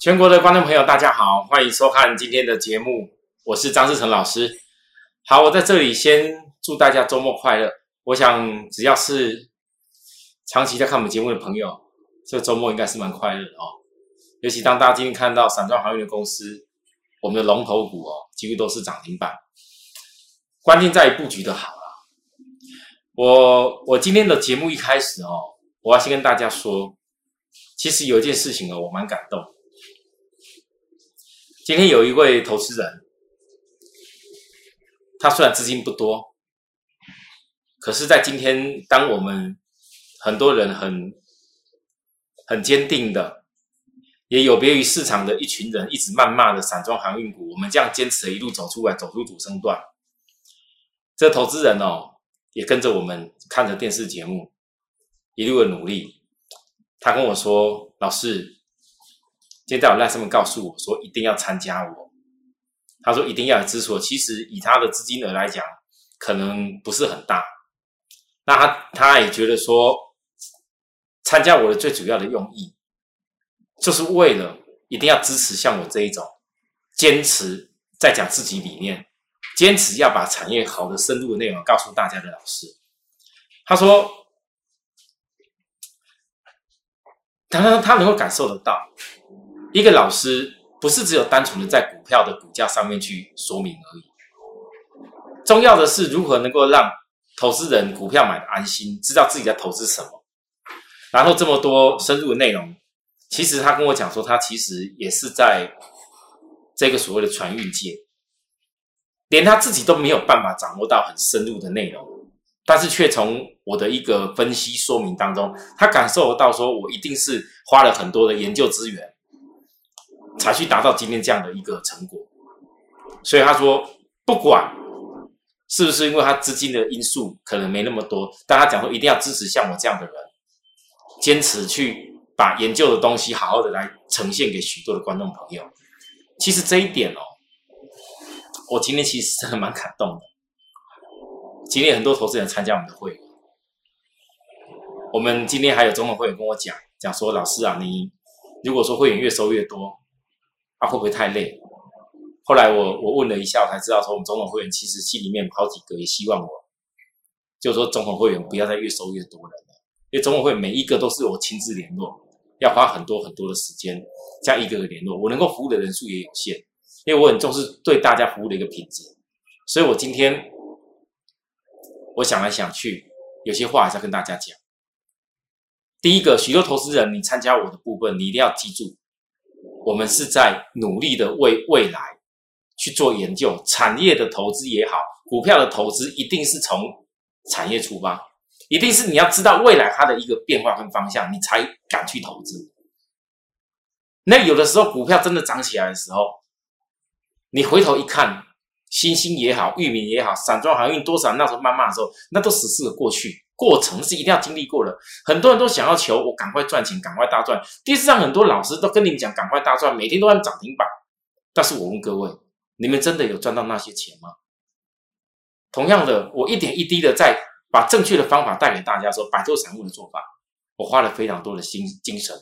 全国的观众朋友，大家好，欢迎收看今天的节目，我是张志成老师。好，我在这里先祝大家周末快乐。我想，只要是长期在看我们节目的朋友，这周末应该是蛮快乐的哦。尤其当大家今天看到散装航运的公司，我们的龙头股哦，几乎都是涨停板。关键在于布局的好啊。我我今天的节目一开始哦，我要先跟大家说，其实有一件事情哦，我蛮感动。今天有一位投资人，他虽然资金不多，可是，在今天，当我们很多人很很坚定的，也有别于市场的一群人一直谩骂的散装航运股，我们这样坚持一路走出来，走出主升段，这投资人哦，也跟着我们看着电视节目，一路的努力。他跟我说：“老师。”今天在我赖上面告诉我说一定要参加我，他说一定要支持我。其实以他的资金额来讲，可能不是很大。那他他也觉得说，参加我的最主要的用意，就是为了一定要支持像我这一种坚持在讲自己理念，坚持要把产业好的深入的内容告诉大家的老师。他说，他他他能够感受得到。一个老师不是只有单纯的在股票的股价上面去说明而已，重要的是如何能够让投资人股票买的安心，知道自己在投资什么。然后这么多深入的内容，其实他跟我讲说，他其实也是在这个所谓的传运界，连他自己都没有办法掌握到很深入的内容，但是却从我的一个分析说明当中，他感受到说我一定是花了很多的研究资源。才去达到今天这样的一个成果，所以他说，不管是不是因为他资金的因素可能没那么多，但他讲说一定要支持像我这样的人，坚持去把研究的东西好好的来呈现给许多的观众朋友。其实这一点哦，我今天其实真的蛮感动的。今天很多投资人参加我们的会，我们今天还有总统会员跟我讲讲说，老师啊，你如果说会员越收越多。他会不会太累？后来我我问了一下，我才知道说我们总统会员其实心里面好几个也希望我，就是说总统会员不要再越收越多人了，因为总统会每一个都是我亲自联络，要花很多很多的时间，这样一个个联络，我能够服务的人数也有限，因为我很重视对大家服务的一个品质，所以我今天我想来想去，有些话还是要跟大家讲。第一个，许多投资人你参加我的部分，你一定要记住。我们是在努力的为未来去做研究，产业的投资也好，股票的投资一定是从产业出发，一定是你要知道未来它的一个变化跟方向，你才敢去投资。那有的时候股票真的涨起来的时候，你回头一看，星星也好，域名也好，散装航运多少那时候慢慢的时候，那都只是个过去。过程是一定要经历过的，很多人都想要求我赶快赚钱，赶快大赚。电视上很多老师都跟你们讲赶快大赚，每天都按涨停板。但是我问各位，你们真的有赚到那些钱吗？同样的，我一点一滴的在把正确的方法带给大家，说摆脱散户的做法，我花了非常多的心精神。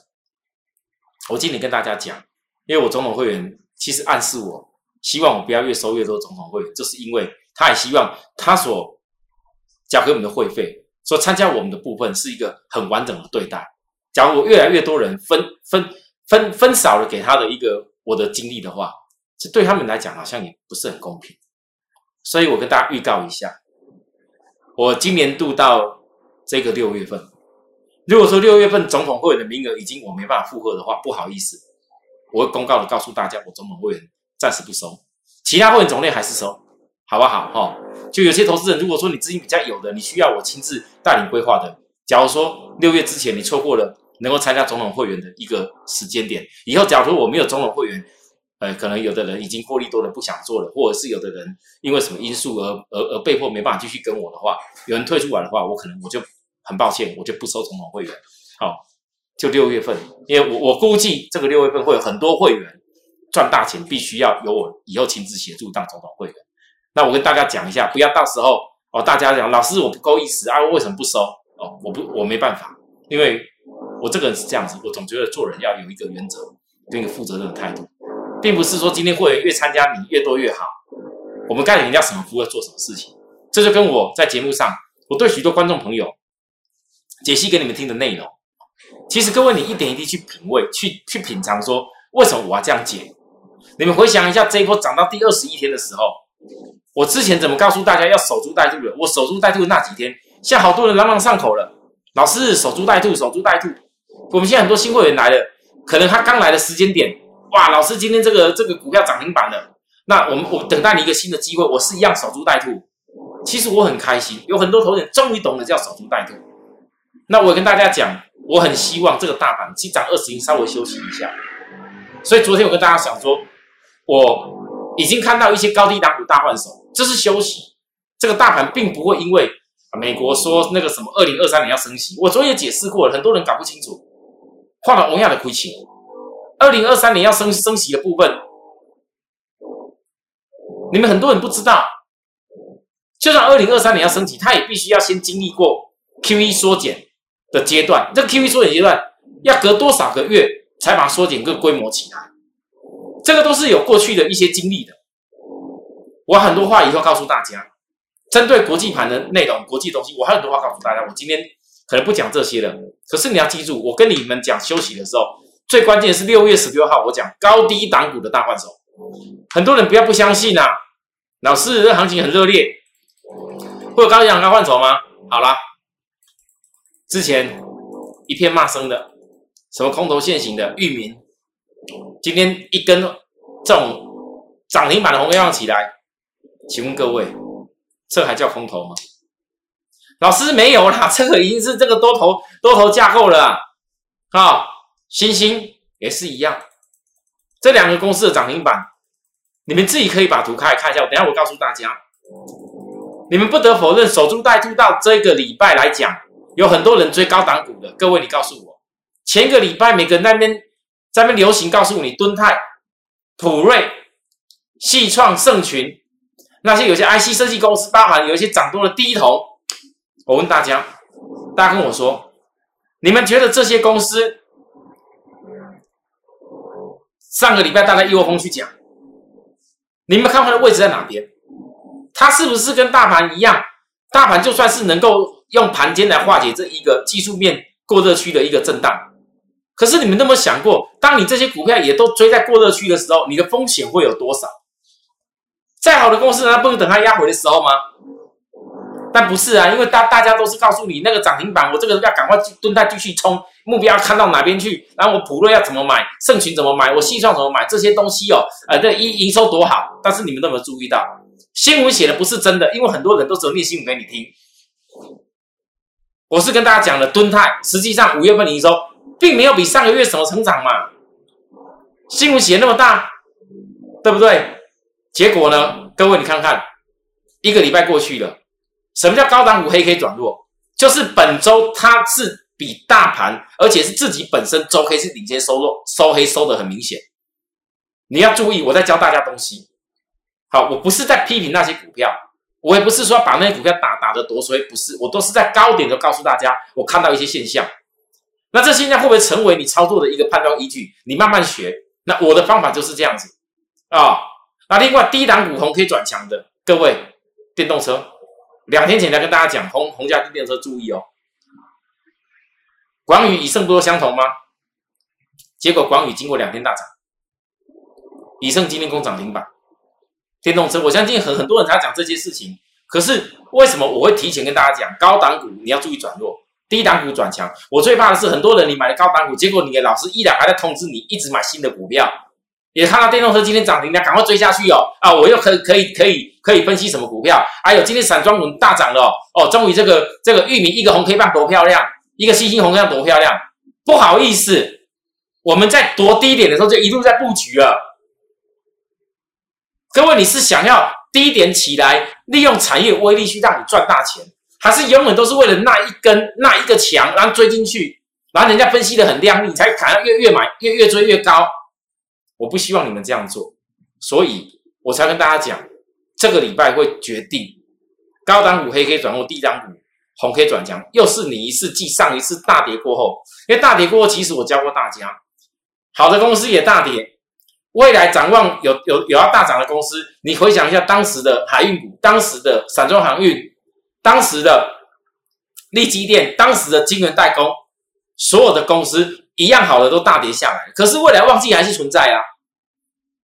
我今天跟大家讲，因为我总统会员其实暗示我，希望我不要越收越多总统会员，就是因为他也希望他所交给我们的会费。说参加我们的部分是一个很完整的对待。假如我越来越多人分分分分少了给他的一个我的精力的话，这对他们来讲好像也不是很公平。所以我跟大家预告一下，我今年度到这个六月份，如果说六月份总统会员的名额已经我没办法负荷的话，不好意思，我会公告的告诉大家，我总统会员暂时不收，其他会员种类还是收。好不好？哈，就有些投资人，如果说你资金比较有的，你需要我亲自带领规划的。假如说六月之前你错过了能够参加总统会员的一个时间点，以后假如说我没有总统会员，呃，可能有的人已经获利多了不想做了，或者是有的人因为什么因素而而而被迫没办法继续跟我的话，有人退出来的话，我可能我就很抱歉，我就不收总统会员。好，就六月份，因为我我估计这个六月份会有很多会员赚大钱，必须要由我以后亲自协助当总统会员。那我跟大家讲一下，不要到时候哦，大家讲老师我不够意思啊，为什么不收？哦，我不我没办法，因为我这个人是这样子，我总觉得做人要有一个原则，跟一个负责任的态度，并不是说今天会员越参加你越多越好。我们该人家什么服务，做什么事情，这就跟我在节目上，我对许多观众朋友解析给你们听的内容。其实各位，你一点一滴去品味，去去品尝，说为什么我要这样解？你们回想一下，这一波涨到第二十一天的时候，我之前怎么告诉大家要守株待兔的？我守株待兔那几天，现在好多人朗朗上口了。老师，守株待兔，守株待兔。我们现在很多新会员来了，可能他刚来的时间点，哇，老师今天这个这个股票涨停板了。那我们我等待你一个新的机会，我是一样守株待兔。其实我很开心，有很多投资人终于懂得叫守株待兔。那我跟大家讲，我很希望这个大盘只涨二十天，稍微休息一下。所以昨天我跟大家讲说，我已经看到一些高低档股大换手，这是休息。这个大盘并不会因为美国说那个什么二零二三年要升息，我昨天也解释过了，很多人搞不清楚，画了同样的亏钱。二零二三年要升升息的部分。你们很多人不知道，就算二零二三年要升级，它也必须要先经历过 QE 缩减的阶段。这 QE 缩减阶段要隔多少个月才把缩减个规模起来？这个都是有过去的一些经历的。我很多话以后告诉大家，针对国际盘的内容、国际东西，我还有很多话告诉大家。我今天可能不讲这些了，可是你要记住，我跟你们讲休息的时候，最关键是六月十六号，我讲高低档股的大换手。很多人不要不相信呐，老师，这行情很热烈，会有高低档高换手吗？好啦，之前一片骂声的，什么空头现行的域名，今天一根这种涨停板的红量起来，请问各位，这还叫空头吗？老师没有啦，这个已经是这个多头多头架构了啊，星星也是一样。这两个公司的涨停板，你们自己可以把图开看一下。等下我告诉大家，你们不得否认，守株待兔到这个礼拜来讲，有很多人追高档股的。各位，你告诉我，前一个礼拜每个那边在那边流行，告诉你敦泰、普瑞、细创、盛群那些有些 IC 设计公司，包含有一些涨多的低头。我问大家，大家跟我说，你们觉得这些公司？上个礼拜大概一窝蜂去讲，你们看它的位置在哪边？它是不是跟大盘一样？大盘就算是能够用盘间来化解这一个技术面过热区的一个震荡，可是你们那么想过，当你这些股票也都追在过热区的时候，你的风险会有多少？再好的公司，难道不能等它压回的时候吗？但不是啊，因为大大家都是告诉你那个涨停板，我这个要赶快去蹲在继续冲。目标看到哪边去？然后我普瑞要怎么买？盛群怎么买？我细创怎么买？这些东西哦，呃，这营营收多好。但是你们有没有注意到，新闻写的不是真的？因为很多人都只有念新闻给你听。我是跟大家讲的，敦泰实际上五月份营收并没有比上个月什么成长嘛。新闻写那么大，对不对？结果呢？各位你看看，一个礼拜过去了，什么叫高档股黑 K 转弱？就是本周它是。比大盘，而且是自己本身周黑是领先收入收黑收的很明显。你要注意，我在教大家东西。好，我不是在批评那些股票，我也不是说把那些股票打打的多衰，不是，我都是在高点就告诉大家，我看到一些现象。那这现象会不会成为你操作的一个判断依据？你慢慢学。那我的方法就是这样子啊。那另外低档股红可以转强的，各位，电动车，两天前才跟大家讲，红红家电动车注意哦。广宇以盛不都相同吗？结果广宇经过两天大涨，以盛今天攻涨停板，电动车，我相信很很多人才讲这些事情。可是为什么我会提前跟大家讲，高档股你要注意转弱，低档股转强？我最怕的是很多人你买了高档股，结果你的老师依然还在通知你一直买新的股票，也看到电动车今天涨停，你要赶快追下去哦！啊，我又可以可以可以可以分析什么股票？还有今天散装股大涨了哦，终于这个这个玉米一个红 K 棒多漂亮！一个星星红样多漂亮！不好意思，我们在多低点的时候就一路在布局了。各位，你是想要低点起来，利用产业威力去让你赚大钱，还是永远都是为了那一根那一个墙，然后追进去，然后人家分析的很亮，你才看越越买越越追越高？我不希望你们这样做，所以我才跟大家讲，这个礼拜会决定高档股黑可以转入低档股。红 K 转强，又是你一次继上一次大跌过后，因为大跌过后，其实我教过大家，好的公司也大跌。未来展望有有有要大涨的公司，你回想一下当时的海运股，当时的散装航运，当时的利基电，当时的金源代工，所有的公司一样好的都大跌下来。可是未来旺季还是存在啊。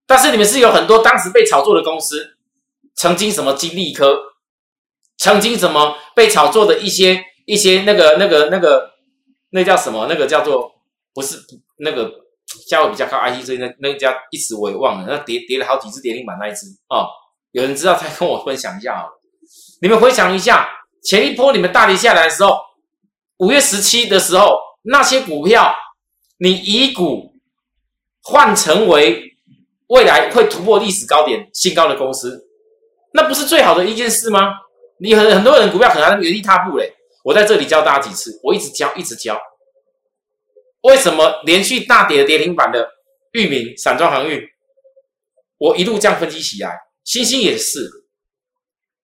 但是你们是有很多当时被炒作的公司，曾经什么金利科，曾经什么被炒作的一些一些那个那个那个那叫什么？那个叫做不是那个。价位比较高，I T 这那那家一时我也忘了，那跌跌了好几只跌停板那一只哦，有人知道再跟我分享一下好了。你们回想一下，前一波你们大跌下来的时候，五月十七的时候，那些股票你以股换成为未来会突破历史高点新高的公司，那不是最好的一件事吗？你很很多人股票可能原地踏步嘞。我在这里教大家几次，我一直教，一直教。为什么连续大跌的跌停板的域名散装航运，我一路这样分析起来，星星也是。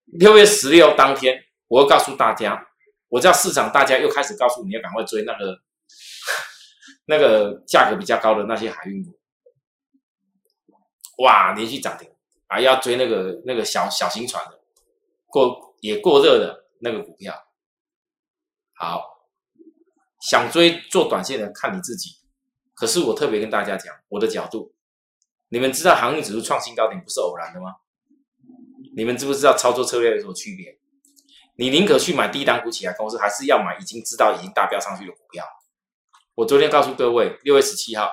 六月十六当天，我要告诉大家，我知道市场大家又开始告诉你要赶快追那个那个价格比较高的那些海运股。哇，连续涨停，啊要追那个那个小小型船的，过也过热的那个股票。好。想追做短线的看你自己，可是我特别跟大家讲我的角度，你们知道航运指数创新高点不是偶然的吗？你们知不知道操作策略有什么区别？你宁可去买低档股起来公司，还是要买已经知道已经大飙上去的股票？我昨天告诉各位，六月十七号，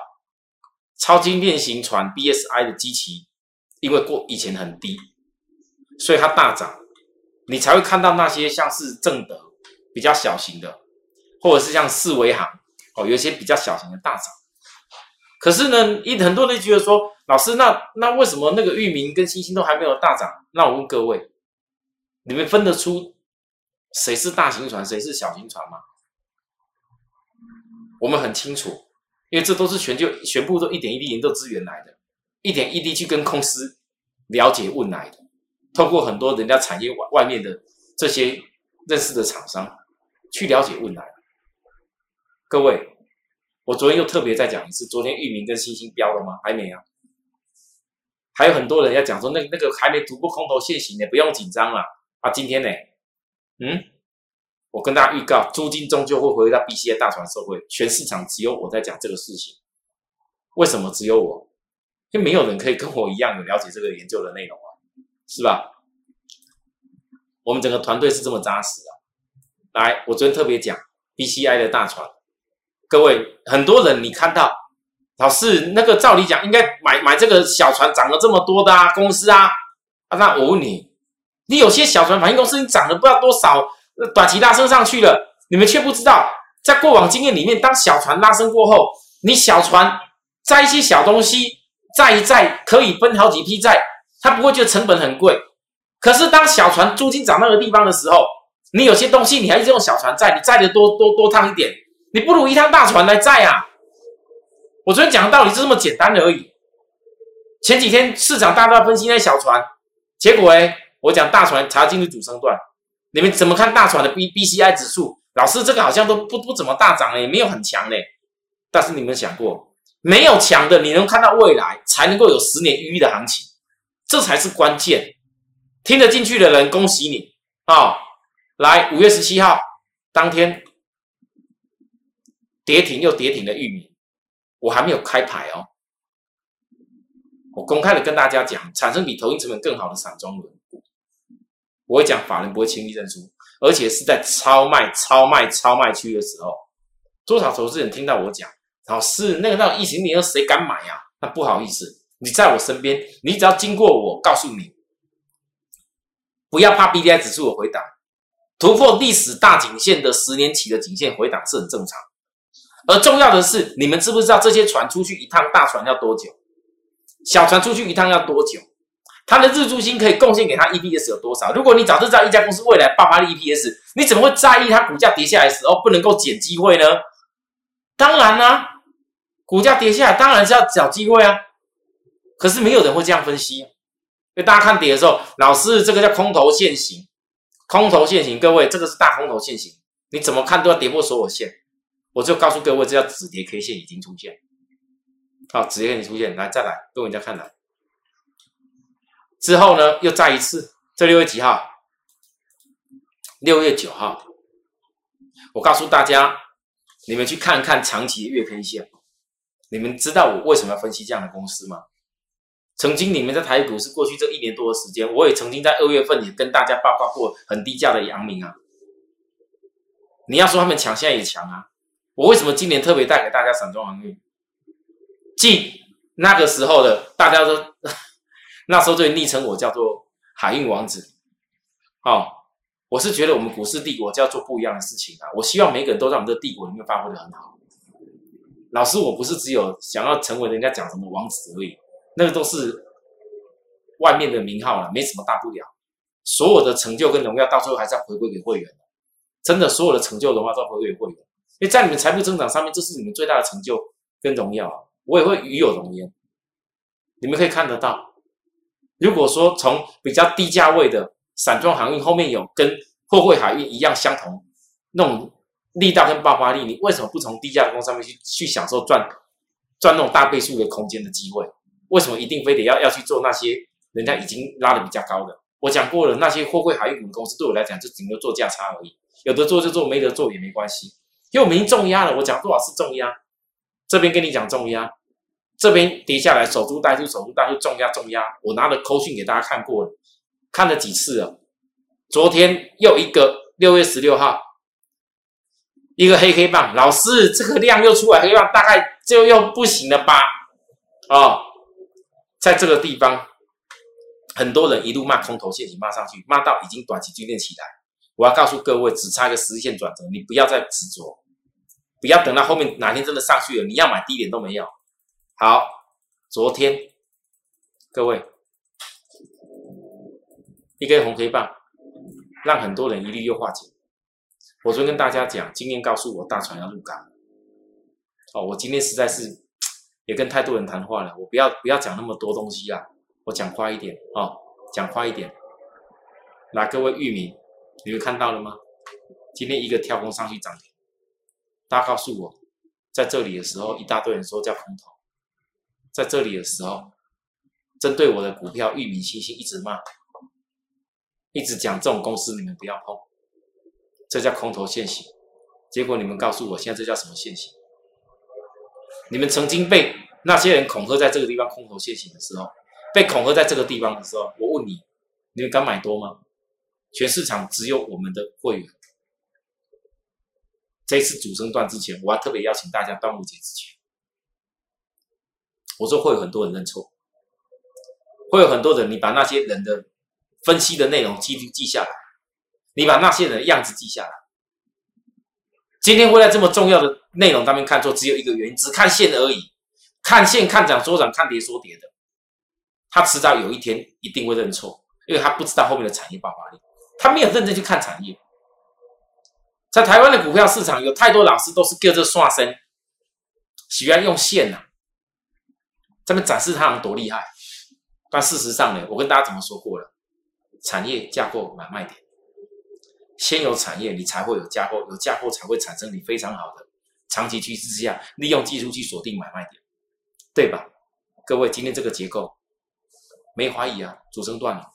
超级链型船 BSI 的基期，因为过以前很低，所以它大涨，你才会看到那些像是正德比较小型的。或者是像四维行哦，有一些比较小型的大涨，可是呢，一很多人觉得说，老师，那那为什么那个域名跟星星都还没有大涨？那我问各位，你们分得出谁是大型船，谁是小型船吗？我们很清楚，因为这都是全就全部都一点一滴研究资源来的，一点一滴去跟公司了解问来的，透过很多人家产业外外面的这些认识的厂商去了解问来。各位，我昨天又特别再讲一次，昨天域名跟星星标了吗？还没啊，还有很多人要讲说，那那个还没突破空头线型的，不用紧张了啊。今天呢，嗯，我跟大家预告，租金终究会回到 B C A 大船社会，全市场只有我在讲这个事情。为什么只有我？因为没有人可以跟我一样的了解这个研究的内容啊，是吧？我们整个团队是这么扎实的。来，我昨天特别讲 B C I 的大船。各位，很多人你看到老师那个照理讲应该买买这个小船涨了这么多的啊公司啊啊，那我问你，你有些小船反映公司你涨了不知道多少，短期拉升上去了，你们却不知道，在过往经验里面，当小船拉升过后，你小船载一些小东西载一载可以分好几批载，他不会觉得成本很贵。可是当小船租金涨那个地方的时候，你有些东西你还是用小船载，你载的多多多趟一点。你不如一趟大船来载啊！我昨天讲的道理就这么简单而已。前几天市场大家分析那小船，结果哎，我讲大船查进入主升段。你们怎么看大船的 B B C I 指数？老师这个好像都不不怎么大涨哎，没有很强嘞。但是你们想过，没有强的，你能看到未来，才能够有十年一遇的行情，这才是关键。听得进去的人，恭喜你啊！来，五月十七号当天。跌停又跌停的玉米，我还没有开牌哦。我公开的跟大家讲，产生比投资成本更好的散装轮，我会讲法人不会轻易认输，而且是在超卖、超卖、超卖区的时候，多少投资人听到我讲，老师那个那个疫情年谁敢买呀？那不好意思，你在我身边，你只要经过我，告诉你，不要怕 B D I 指数的回档，突破历史大颈线的十年期的颈线回档是很正常。而重要的是，你们知不知道这些船出去一趟，大船要多久？小船出去一趟要多久？它的日租金可以贡献给他 EPS 有多少？如果你早就知道一家公司未来爆发的 EPS，你怎么会在意它股价跌下来时候不能够捡机会呢？当然啦，股价跌下来当然是要找机会啊。可是没有人会这样分析，因为大家看跌的时候，老师这个叫空头线型，空头线型，各位这个是大空头线型，你怎么看都要跌破所有线。我就告诉各位，这叫止跌 K 线已经出现，好，直接给你出现，来再来，跟人家看来。之后呢，又再一次，这六月几号？六月九号。我告诉大家，你们去看看长期月 K 线。你们知道我为什么要分析这样的公司吗？曾经你们在台股是过去这一年多的时间，我也曾经在二月份也跟大家报告过很低价的阳明啊。你要说他们强，现在也强啊。我为什么今年特别带给大家散装航运？即那个时候的大家都那时候就昵称我叫做海运王子。哦，我是觉得我们股市帝国就要做不一样的事情啊。我希望每个人都在我们这帝国里面发挥的很好。老师，我不是只有想要成为人家讲什么王子而已，那个都是外面的名号了，没什么大不了。所有的成就跟荣耀，到最后还是要回归给会员的。真的，所有的成就荣耀都要回归给会员，因为在你们财富增长上面，这是你们最大的成就跟荣耀。我也会与有荣焉。你们可以看得到，如果说从比较低价位的散装航运后面有跟货柜海运一样相同那种。力道跟爆发力，你为什么不从低价工上面去去享受赚赚那种大倍数的空间的机会？为什么一定非得要要去做那些人家已经拉的比较高的？我讲过了，那些货柜海运公司对我来讲就顶多做价差而已，有的做就做，没得做也没关系，因为我们已经重压了。我讲多少次重压？这边跟你讲重压，这边跌下来守株待兔，守株待兔，重压重压。我拿了扣讯给大家看过了，看了几次了。昨天又一个六月十六号。一个黑黑棒，老师，这个量又出来，黑棒大概就又不行了吧？哦，在这个地方，很多人一路骂空头陷阱，骂上去，骂到已经短期均线起来。我要告诉各位，只差一个实线转折，你不要再执着，不要等到后面哪天真的上去了，你要买低点都没有。好，昨天各位一根红黑棒，让很多人一律又化解。我昨天跟大家讲，经验告诉我大船要入港。哦，我今天实在是也跟太多人谈话了，我不要不要讲那么多东西啦，我讲快一点哦，讲快一点。来，各位域名，你们看到了吗？今天一个跳空上去涨停，大家告诉我，在这里的时候，一大堆人说叫空头，在这里的时候，针对我的股票域名星星一直骂，一直讲这种公司你们不要碰。这叫空头现行，结果你们告诉我，现在这叫什么现行？你们曾经被那些人恐吓在这个地方空头现行的时候，被恐吓在这个地方的时候，我问你，你们敢买多吗？全市场只有我们的会员。这次主升段之前，我还特别邀请大家，端午节之前，我说会有很多人认错，会有很多人，你把那些人的分析的内容记记下来。你把那些人的样子记下来。今天会在这么重要的内容当中看错，只有一个原因，只看线而已。看线看涨说涨，看跌说跌的，他迟早有一天一定会认错，因为他不知道后面的产业爆发力，他没有认真去看产业。在台湾的股票市场，有太多老师都是跟着刷身，喜欢用线呐，这边展示他有多厉害。但事实上呢，我跟大家怎么说过了，产业架构买卖点。先有产业，你才会有架构，有架构才会产生你非常好的长期趋势之下，利用技术去锁定买卖点，对吧？各位，今天这个结构没怀疑啊，主升段了，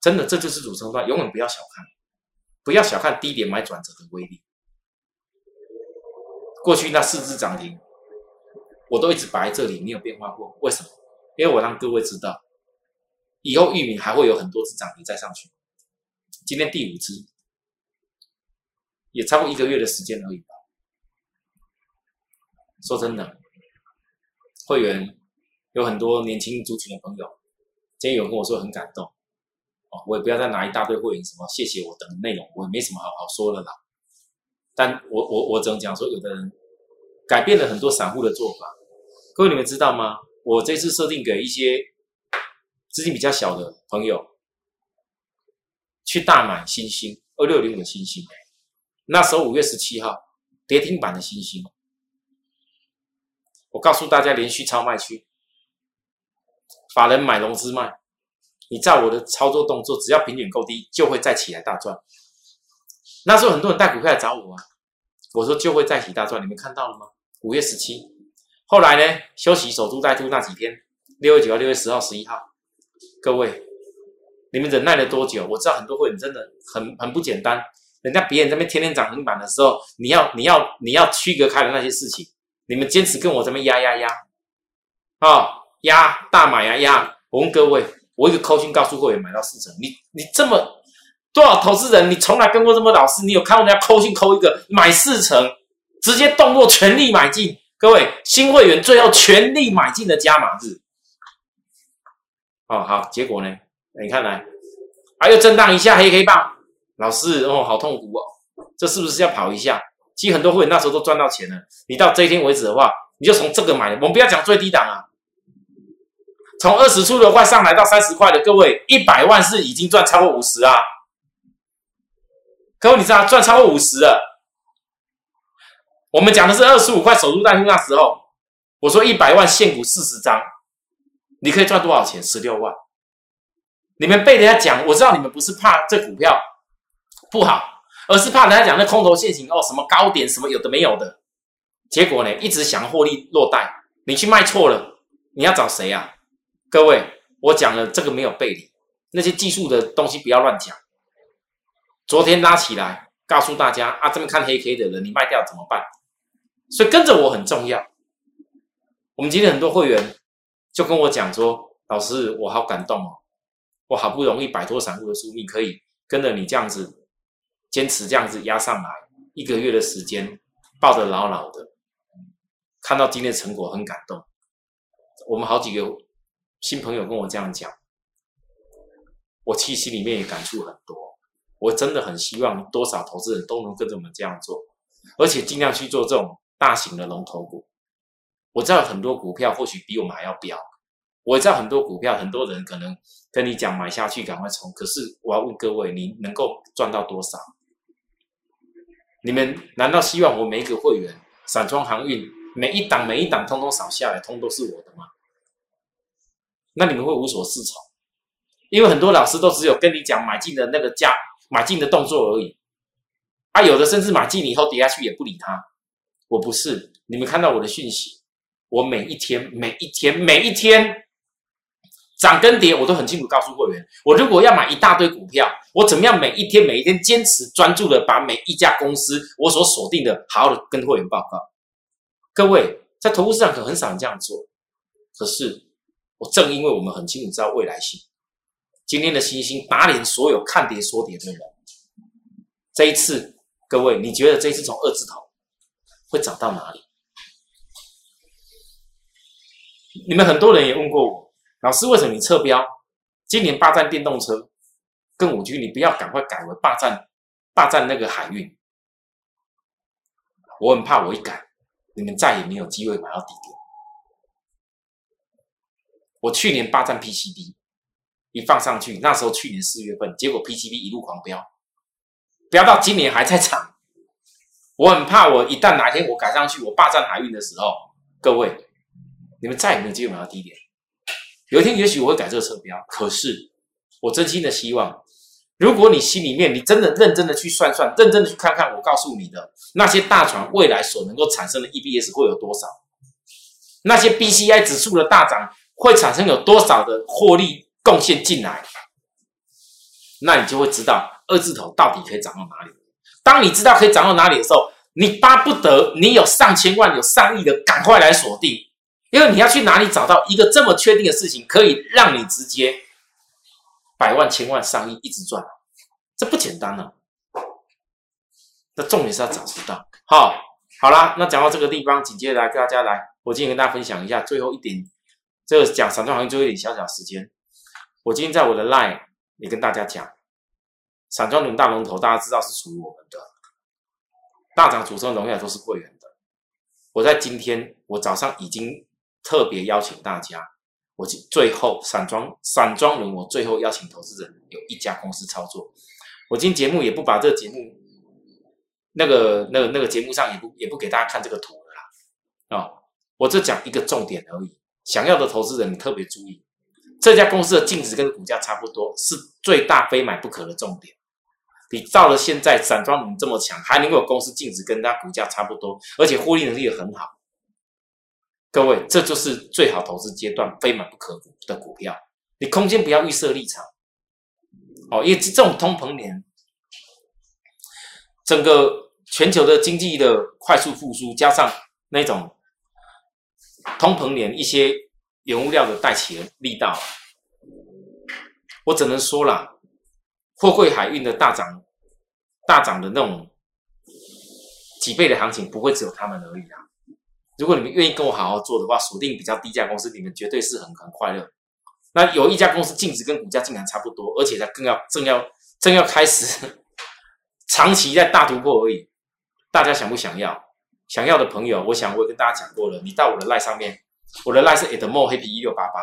真的，这就是主升段，永远不要小看，不要小看低点买转折的威力。过去那四只涨停，我都一直摆在这里，没有变化过，为什么？因为我让各位知道，以后玉米还会有很多只涨停再上去。今天第五支，也超过一个月的时间而已吧。说真的，会员有很多年轻族群的朋友，今天有跟我说很感动哦。我也不要再拿一大堆会员什么谢谢我等内容，我也没什么好好说的啦。但我我我只能讲说，有的人改变了很多散户的做法。各位你们知道吗？我这次设定给一些资金比较小的朋友。去大买星星二六零五的星星，那时候五月十七号跌停板的星星，我告诉大家连续超卖区，法人买融资卖，你照我的操作动作，只要平均够低，就会再起来大赚。那时候很多人带股票来找我啊，我说就会再起大赚，你们看到了吗？五月十七，后来呢，休息守株待兔那几天，六月九号、六月十号、十一号，各位，你们忍耐了多久？我知道很多会员真的很很不简单。人家别人这边天天涨停板的时候，你要你要你要区隔开的那些事情，你们坚持跟我这边压压压，啊，压大买呀压。我问各位，我一个扣讯告诉会员买到四成，你你这么多少投资人，你从来跟过这么老师，你有看过人家扣信扣一个买四成，直接动作全力买进？各位新会员最后全力买进的加码日，哦好，结果呢？你看来，还有震荡一下黑黑棒。老师哦，好痛苦哦，这是不是要跑一下？其实很多会员那时候都赚到钱了。你到这一天为止的话，你就从这个买。我们不要讲最低档啊，从二十出头块上来到三十块的各位，一百万是已经赚超过五十啊。各位你知道赚超过五十了？我们讲的是二十五块守株待兔那时候，我说一百万限股四十张，你可以赚多少钱？十六万。你们被人家讲，我知道你们不是怕这股票。不好，而是怕人家讲那空头现行哦，什么高点什么有的没有的，结果呢，一直想获利落袋，你去卖错了，你要找谁啊？各位，我讲了这个没有背离，那些技术的东西不要乱讲。昨天拉起来，告诉大家啊，这边看黑 K 的人，你卖掉怎么办？所以跟着我很重要。我们今天很多会员就跟我讲说，老师，我好感动哦，我好不容易摆脱散户的宿命，可以跟着你这样子。坚持这样子压上来一个月的时间，抱得牢牢的，看到今天成果很感动。我们好几个新朋友跟我这样讲，我其实心里面也感触很多。我真的很希望多少投资人都能跟着我们这样做，而且尽量去做这种大型的龙头股。我知道很多股票或许比我们还要飙，我知道很多股票很多人可能跟你讲买下去赶快冲，可是我要问各位，你能够赚到多少？你们难道希望我每一个会员散装航运每一档每一档通通扫下来，通都是我的吗？那你们会无所适从，因为很多老师都只有跟你讲买进的那个价、买进的动作而已。啊，有的甚至买进以后跌下去也不理他。我不是，你们看到我的讯息，我每一天、每一天、每一天。涨跟跌，我都很清楚告诉会员。我如果要买一大堆股票，我怎么样每一天每一天坚持专注的把每一家公司我所锁定的好好的跟会员报告。各位在投资市场可很少人这样做，可是我正因为我们很清楚知道未来性，今天的星星打脸所有看跌说跌的人。这一次，各位你觉得这一次从二字头会涨到哪里？你们很多人也问过我。老师，为什么你撤标？今年霸占电动车跟五 G，你不要赶快改为霸占霸占那个海运。我很怕，我一改，你们再也没有机会买到底点。我去年霸占 PCB，一放上去，那时候去年四月份，结果 PCB 一路狂飙，飙到今年还在涨。我很怕，我一旦哪天我改上去，我霸占海运的时候，各位，你们再也没有机会买到低点。有一天，也许我会改这个车标。可是，我真心的希望，如果你心里面你真的认真的去算算，认真的去看看，我告诉你的那些大船未来所能够产生的 EBS 会有多少？那些 BCI 指数的大涨会产生有多少的获利贡献进来？那你就会知道二字头到底可以涨到哪里。当你知道可以涨到哪里的时候，你巴不得你有上千万、有上亿的，赶快来锁定。因为你要去哪里找到一个这么确定的事情，可以让你直接百万、千万、上亿一直赚，这不简单呢。那重点是要找知道。好，好啦，那讲到这个地方，紧接着来跟大家来，我今天跟大家分享一下最后一点，这个讲散装行业最后一点小小时间。我今天在我的 line 也跟大家讲，散装轮大龙头，大家知道是属于我们的，大涨主升荣耀都是会员的。我在今天，我早上已经。特别邀请大家，我最后散装散装轮，我最后邀请投资人有一家公司操作。我今天节目也不把这个节目那个那个那个节目上也不也不给大家看这个图了啦啊！我只讲一个重点而已。想要的投资人你特别注意，这家公司的净值跟股价差不多，是最大非买不可的重点。你到了现在散装轮这么强，还能够有公司净值跟它股价差不多，而且获利能力也很好。各位，这就是最好投资阶段，非买不可的股票。你空间不要预设立场，哦，因为这种通膨年，整个全球的经济的快速复苏，加上那种通膨年一些原物料的带起力道，我只能说了，货柜海运的大涨，大涨的那种几倍的行情，不会只有他们而已啊。如果你们愿意跟我好好做的话，锁定比较低价公司，你们绝对是很很快乐。那有一家公司净值跟股价竟然差不多，而且它更要正要正要开始 长期在大突破而已。大家想不想要？想要的朋友，我想我也跟大家讲过了。你到我的赖上面，我的赖是 Edmo Happy 一六八八。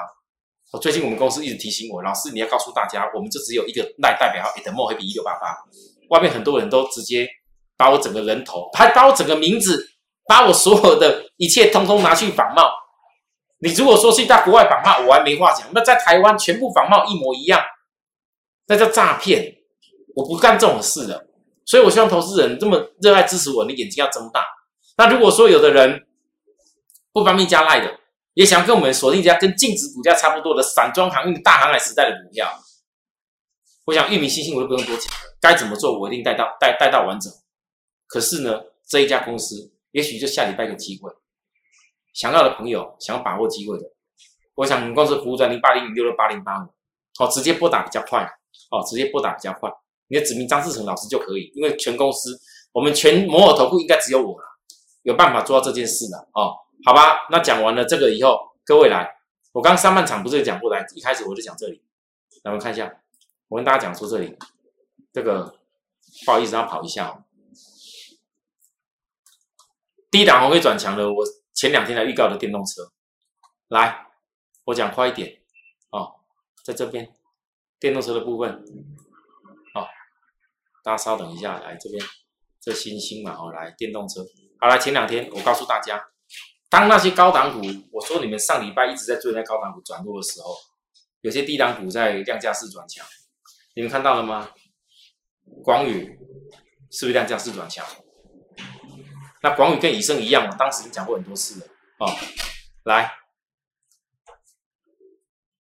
我最近我们公司一直提醒我，老师你要告诉大家，我们就只有一个赖代表 Edmo Happy 一六八八。外面很多人都直接把我整个人头，还把我整个名字。把我所有的一切通通拿去仿冒，你如果说是在国外仿冒，我还没话讲。那在台湾全部仿冒一模一样，那叫诈骗。我不干这种事的，所以我希望投资人这么热爱支持我，你眼睛要睁大。那如果说有的人不方便加赖的，也想跟我们锁定一家跟净值股价差不多的散装航运大航海时代的股票，我想玉米、星星我都不用多讲了，该怎么做我一定带到带带到完整。可是呢，这一家公司。也许就下礼拜的机会，想要的朋友，想要把握机会的，我想我们公司服务专零八零零六六八零八五，好，直接拨打比较快，哦，直接拨打比较快，你的指名张志成老师就可以，因为全公司我们全摩尔投顾应该只有我，有办法做到这件事的，哦，好吧，那讲完了这个以后，各位来，我刚上半场不是讲过来，一开始我就讲这里，来我们看一下，我跟大家讲说这里，这个不好意思，要跑一下哦。低档红会转强的，我前两天来预告的电动车，来，我讲快一点哦，在这边电动车的部分，哦，大家稍等一下，来这边这星星嘛，哦，来电动车，好了，前两天我告诉大家，当那些高档股，我说你们上礼拜一直在追那高档股转弱的时候，有些低档股在量价式转强，你们看到了吗？广宇是不是量价式转强？那广宇跟以盛一样，我当时已经讲过很多次了哦。来，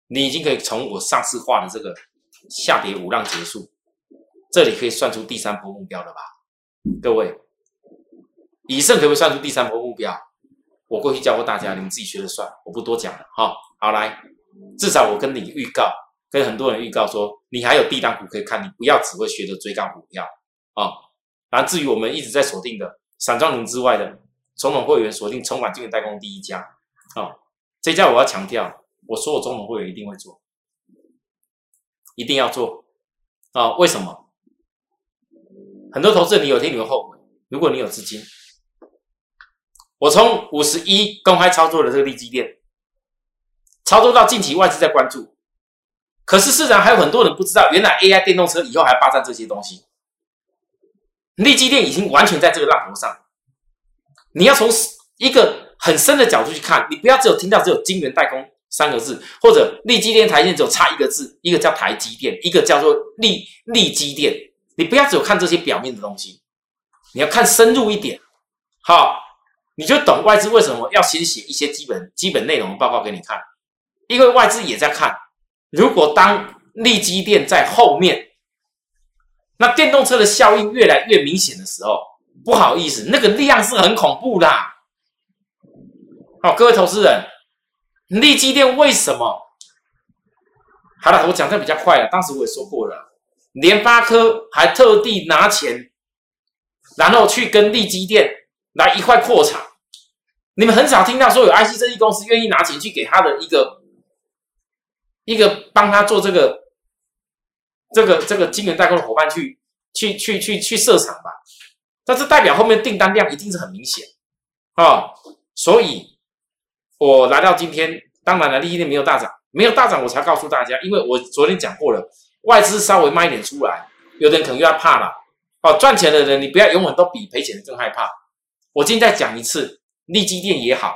你已经可以从我上次画的这个下跌五浪结束，这里可以算出第三波目标了吧？各位，以盛可不可以算出第三波目标？我过去教过大家，你们自己学着算，我不多讲了哈。好来，至少我跟你预告，跟很多人预告说，你还有低档股可以看，你不要只会学着追高股票啊。然后至于我们一直在锁定的。散装轮之外的总统会员锁定充满金源代工第一家，啊，这家我要强调，我说我总统会员一定会做，一定要做，啊，为什么？很多投资人你有听你会后悔，如果你有资金，我从五十一公开操作的这个利基店，操作到近期外资在关注，可是市场还有很多人不知道，原来 AI 电动车以后还霸占这些东西。利基电已经完全在这个浪头上，你要从一个很深的角度去看，你不要只有听到只有晶圆代工三个字，或者利基电台电只有差一个字，一个叫台积电，一个叫做利利基电，你不要只有看这些表面的东西，你要看深入一点，好，你就懂外资为什么要先写一些基本基本内容报告给你看，因为外资也在看，如果当利基电在后面。那电动车的效应越来越明显的时候，不好意思，那个量是很恐怖的。好，各位投资人，利基电为什么？好了，我讲的比较快了。当时我也说过了，联发科还特地拿钱，然后去跟利基电来一块扩厂。你们很少听到说有 IC 设计公司愿意拿钱去给他的一个一个帮他做这个。这个这个晶圆代工的伙伴去去去去去设厂吧，但是代表后面订单量一定是很明显啊，所以我来到今天，当然了，利益链没有大涨，没有大涨，我才告诉大家，因为我昨天讲过了，外资稍微慢一点出来，有的人可能又要怕了，哦，赚钱的人你不要永远都比赔钱的更害怕。我今天再讲一次，利基电也好，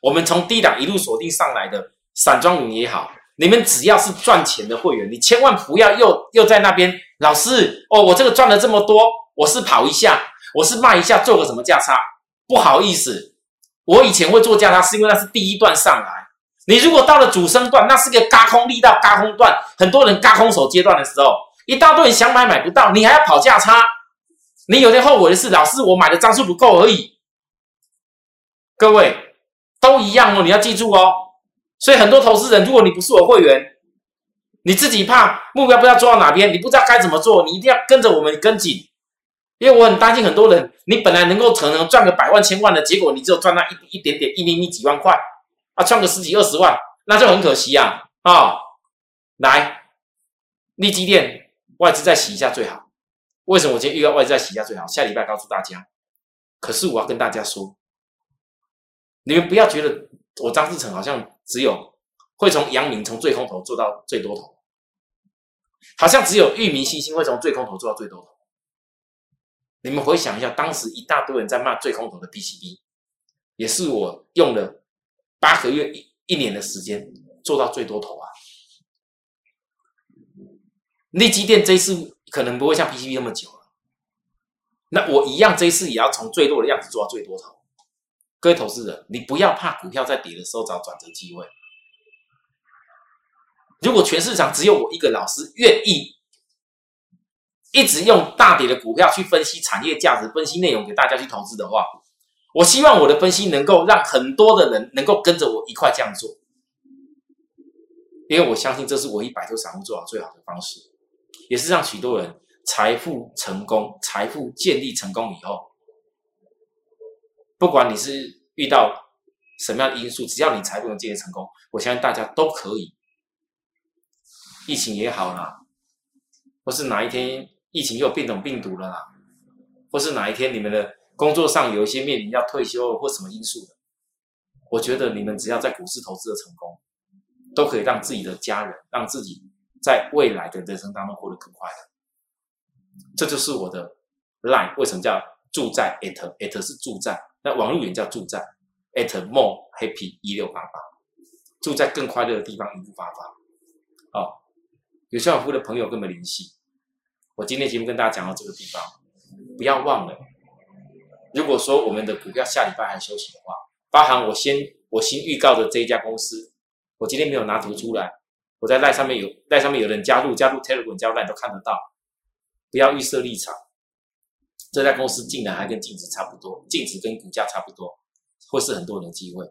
我们从低档一路锁定上来的散装轮也好。你们只要是赚钱的会员，你千万不要又又在那边，老师哦，我这个赚了这么多，我是跑一下，我是卖一下，做个什么价差？不好意思，我以前会做价差，是因为那是第一段上来。你如果到了主升段，那是个嘎空力道、嘎空段，很多人嘎空手阶段的时候，一大堆人想买买不到，你还要跑价差，你有点后悔的是，老师我买的张数不够而已。各位都一样哦，你要记住哦。所以很多投资人，如果你不是我会员，你自己怕目标不知道做到哪边，你不知道该怎么做，你一定要跟着我们跟紧。因为我很担心很多人，你本来能够可能赚个百万、千万的，结果你只有赚那一一点点、一厘米几万块啊，赚个十几二十万，那就很可惜啊！啊，来，利基店外资再洗一下最好。为什么我今天预告外资再洗一下最好？下礼拜告诉大家。可是我要跟大家说，你们不要觉得我张志成好像只有会从阳明从最空头做到最多头，好像只有域名信心会从最空头做到最多头。你们回想一下，当时一大堆人在骂最空头的 PCB，也是我用了八个月一一年的时间做到最多头啊。立基电这一次可能不会像 PCB 那么久了，那我一样这一次也要从最弱的样子做到最多头。各位投资人，你不要怕股票在跌的时候找转折机会。如果全市场只有我一个老师愿意。一直用大跌的股票去分析产业价值、分析内容给大家去投资的话，我希望我的分析能够让很多的人能够跟着我一块这样做，因为我相信这是我一摆脱散户做好最好的方式，也是让许多人财富成功、财富建立成功以后，不管你是遇到什么样的因素，只要你财富能建立成功，我相信大家都可以。疫情也好啦，或是哪一天。疫情又变种病毒了啦，或是哪一天你们的工作上有一些面临要退休或什么因素的，我觉得你们只要在股市投资的成功，都可以让自己的家人，让自己在未来的人生当中过得更快乐。这就是我的 line，为什么叫住在 at at 是住在，那网络语言叫住在 at more happy 一六八八，住在更快乐的地方一六八八。好，有需要服务的朋友跟我们联系。我今天节目跟大家讲到这个地方，不要忘了，如果说我们的股票下礼拜还休息的话，包含我先我先预告的这一家公司，我今天没有拿图出来，我在赖上面有赖上面有人加入加入 Telegram 加入赖都看得到，不要预设立场，这家公司竟然还跟净值差不多，净值跟股价差不多，会是很多人的机会。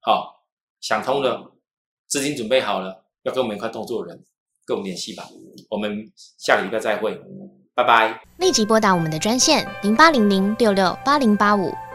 好，想通了，资金准备好了，要跟我们一块动作的人。跟我们联系吧，我们下个礼拜再会，拜拜。立即拨打我们的专线零八零零六六八零八五